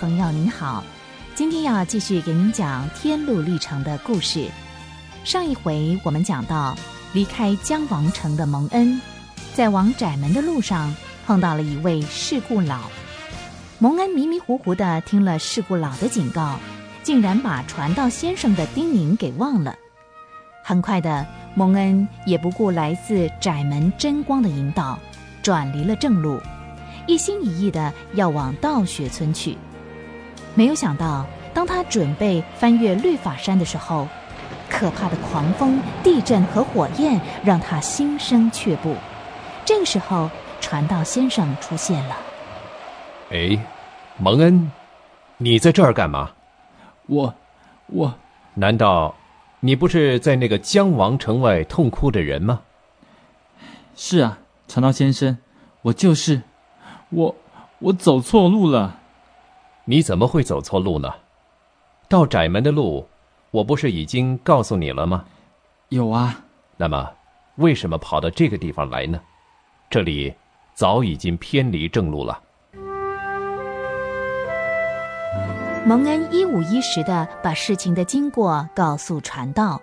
朋友您好，今天要继续给您讲天路历程的故事。上一回我们讲到，离开江王城的蒙恩，在往窄门的路上碰到了一位事故佬。蒙恩迷迷糊糊的听了事故佬的警告，竟然把传道先生的叮咛给忘了。很快的，蒙恩也不顾来自窄门真光的引导，转离了正路。一心一意的要往道学村去，没有想到，当他准备翻越律法山的时候，可怕的狂风、地震和火焰让他心生却步。这个时候，传道先生出现了。哎，蒙恩，你在这儿干嘛？我，我，难道你不是在那个江王城外痛哭的人吗？是啊，传道先生，我就是。我我走错路了，你怎么会走错路呢？到窄门的路，我不是已经告诉你了吗？有啊。那么，为什么跑到这个地方来呢？这里早已经偏离正路了。蒙恩一五一十的把事情的经过告诉传道。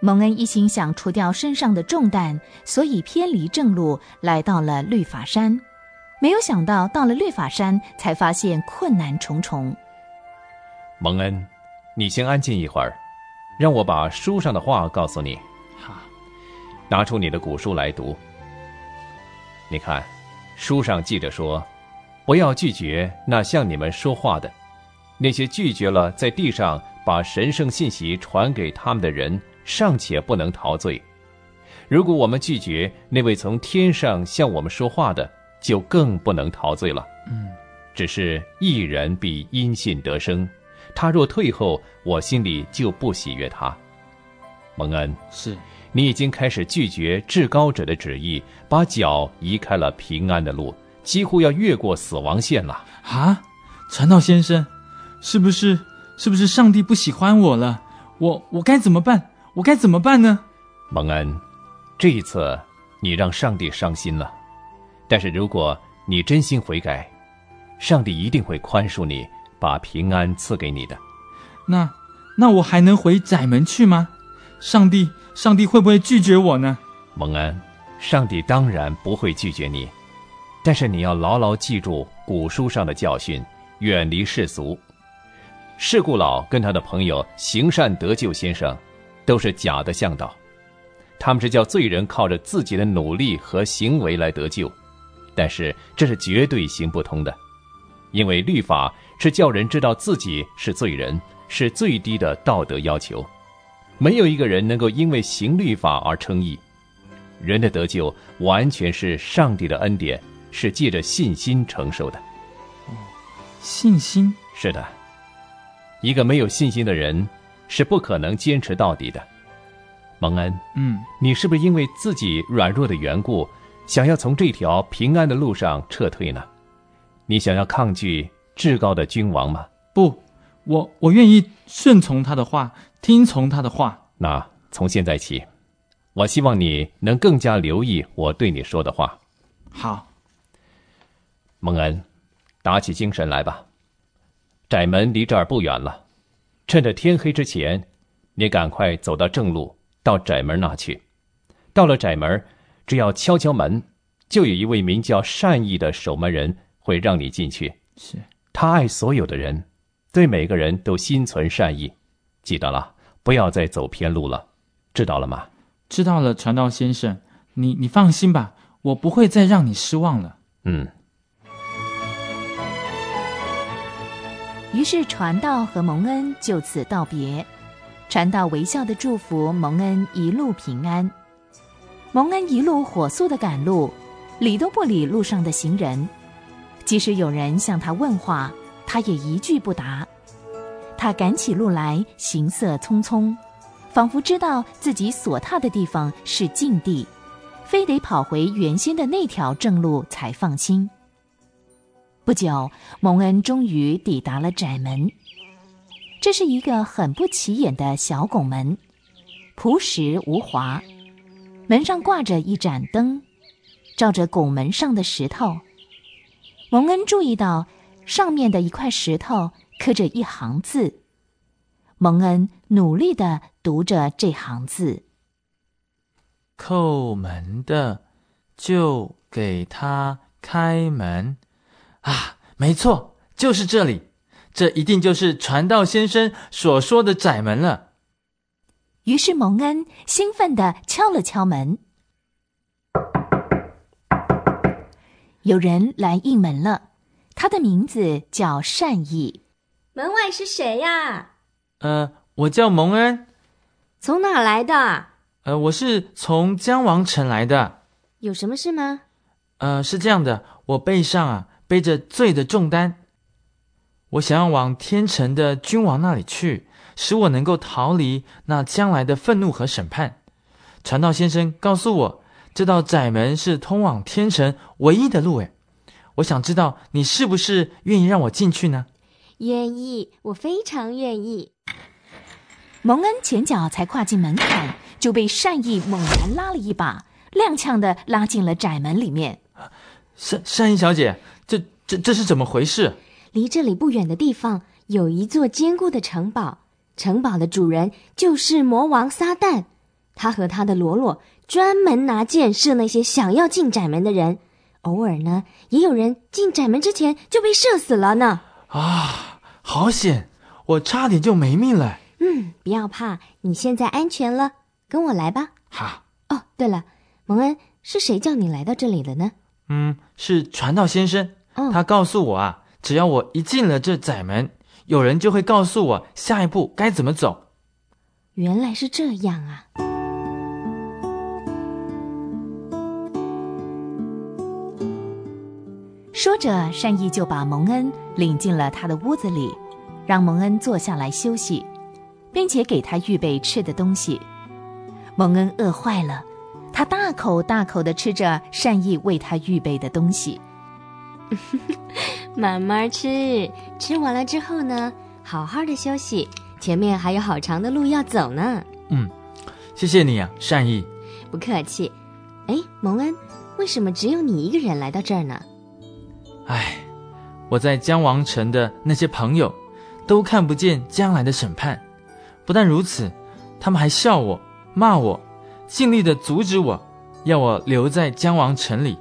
蒙恩一心想除掉身上的重担，所以偏离正路，来到了律法山。没有想到，到了律法山，才发现困难重重。蒙恩，你先安静一会儿，让我把书上的话告诉你。好，拿出你的古书来读。你看，书上记着说，不要拒绝那向你们说话的，那些拒绝了在地上把神圣信息传给他们的人，尚且不能陶醉。如果我们拒绝那位从天上向我们说话的，就更不能陶醉了。嗯，只是一人必因信得生，他若退后，我心里就不喜悦他。蒙恩，是你已经开始拒绝至高者的旨意，把脚移开了平安的路，几乎要越过死亡线了。啊，传道先生，是不是是不是上帝不喜欢我了？我我该怎么办？我该怎么办呢？蒙恩，这一次你让上帝伤心了。但是如果你真心悔改，上帝一定会宽恕你，把平安赐给你的。那那我还能回窄门去吗？上帝，上帝会不会拒绝我呢？蒙恩，上帝当然不会拒绝你，但是你要牢牢记住古书上的教训，远离世俗。事故老跟他的朋友行善得救先生，都是假的向导，他们是叫罪人靠着自己的努力和行为来得救。但是这是绝对行不通的，因为律法是叫人知道自己是罪人，是最低的道德要求。没有一个人能够因为行律法而称义。人的得救完全是上帝的恩典，是借着信心承受的。信心是的，一个没有信心的人是不可能坚持到底的。蒙恩，嗯，你是不是因为自己软弱的缘故？想要从这条平安的路上撤退呢？你想要抗拒至高的君王吗？不，我我愿意顺从他的话，听从他的话。那从现在起，我希望你能更加留意我对你说的话。好，蒙恩，打起精神来吧。窄门离这儿不远了，趁着天黑之前，你赶快走到正路，到窄门那去。到了窄门。只要敲敲门，就有一位名叫善意的守门人会让你进去。是他爱所有的人，对每个人都心存善意。记得了，不要再走偏路了，知道了吗？知道了，传道先生，你你放心吧，我不会再让你失望了。嗯。于是传道和蒙恩就此道别，传道微笑的祝福蒙恩一路平安。蒙恩一路火速的赶路，理都不理路上的行人，即使有人向他问话，他也一句不答。他赶起路来，行色匆匆，仿佛知道自己所踏的地方是禁地，非得跑回原先的那条正路才放心。不久，蒙恩终于抵达了窄门，这是一个很不起眼的小拱门，朴实无华。门上挂着一盏灯，照着拱门上的石头。蒙恩注意到，上面的一块石头刻着一行字。蒙恩努力的读着这行字：“叩门的，就给他开门。”啊，没错，就是这里。这一定就是传道先生所说的窄门了。于是蒙恩兴奋地敲了敲门，有人来应门了。他的名字叫善意。门外是谁呀？呃，我叫蒙恩。从哪来的？呃，我是从江王城来的。有什么事吗？呃，是这样的，我背上啊背着罪的重担。我想要往天城的君王那里去，使我能够逃离那将来的愤怒和审判。传道先生告诉我，这道窄门是通往天城唯一的路。诶，我想知道你是不是愿意让我进去呢？愿意，我非常愿意。蒙恩前脚才跨进门槛，就被善意猛然拉了一把，踉跄的拉进了窄门里面。善善意小姐，这这这是怎么回事？离这里不远的地方有一座坚固的城堡，城堡的主人就是魔王撒旦。他和他的罗罗专门拿箭射那些想要进窄门的人，偶尔呢，也有人进窄门之前就被射死了呢。啊，好险！我差点就没命了。嗯，不要怕，你现在安全了，跟我来吧。好。哦，对了，蒙恩，是谁叫你来到这里的呢？嗯，是传道先生。他告诉我啊。只要我一进了这窄门，有人就会告诉我下一步该怎么走。原来是这样啊！说着，善意就把蒙恩领进了他的屋子里，让蒙恩坐下来休息，并且给他预备吃的东西。蒙恩饿坏了，他大口大口的吃着善意为他预备的东西。慢慢吃，吃完了之后呢，好好的休息。前面还有好长的路要走呢。嗯，谢谢你啊，善意。不客气。哎，蒙恩，为什么只有你一个人来到这儿呢？哎，我在江王城的那些朋友，都看不见将来的审判。不但如此，他们还笑我、骂我，尽力的阻止我，要我留在江王城里。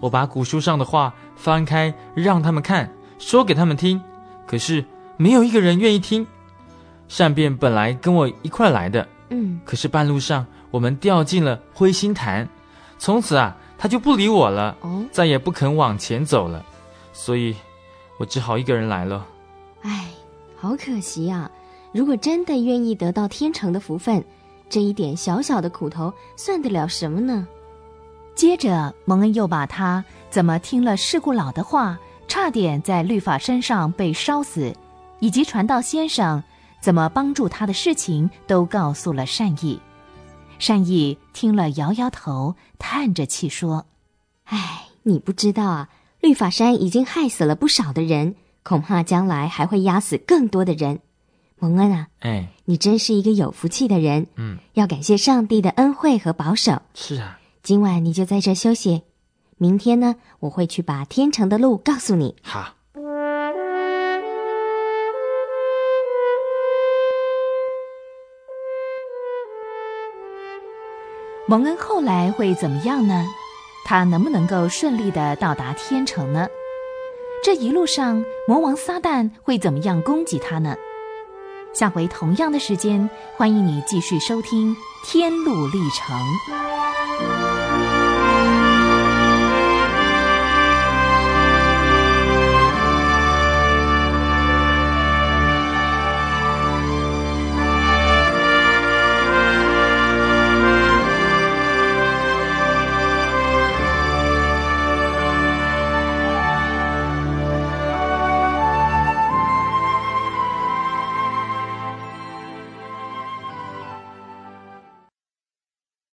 我把古书上的话翻开，让他们看，说给他们听，可是没有一个人愿意听。善变本来跟我一块来的，嗯，可是半路上我们掉进了灰心潭，从此啊，他就不理我了，哦，再也不肯往前走了，所以，我只好一个人来了。哎，好可惜啊！如果真的愿意得到天成的福分，这一点小小的苦头算得了什么呢？接着，蒙恩又把他怎么听了事故老的话，差点在律法山上被烧死，以及传道先生怎么帮助他的事情，都告诉了善意。善意听了，摇摇头，叹着气说：“哎，你不知道啊，律法山已经害死了不少的人，恐怕将来还会压死更多的人。蒙恩啊，哎，你真是一个有福气的人。嗯，要感谢上帝的恩惠和保守。是啊。”今晚你就在这休息，明天呢，我会去把天成的路告诉你。好。蒙恩后来会怎么样呢？他能不能够顺利的到达天城呢？这一路上，魔王撒旦会怎么样攻击他呢？下回同样的时间，欢迎你继续收听《天路历程》。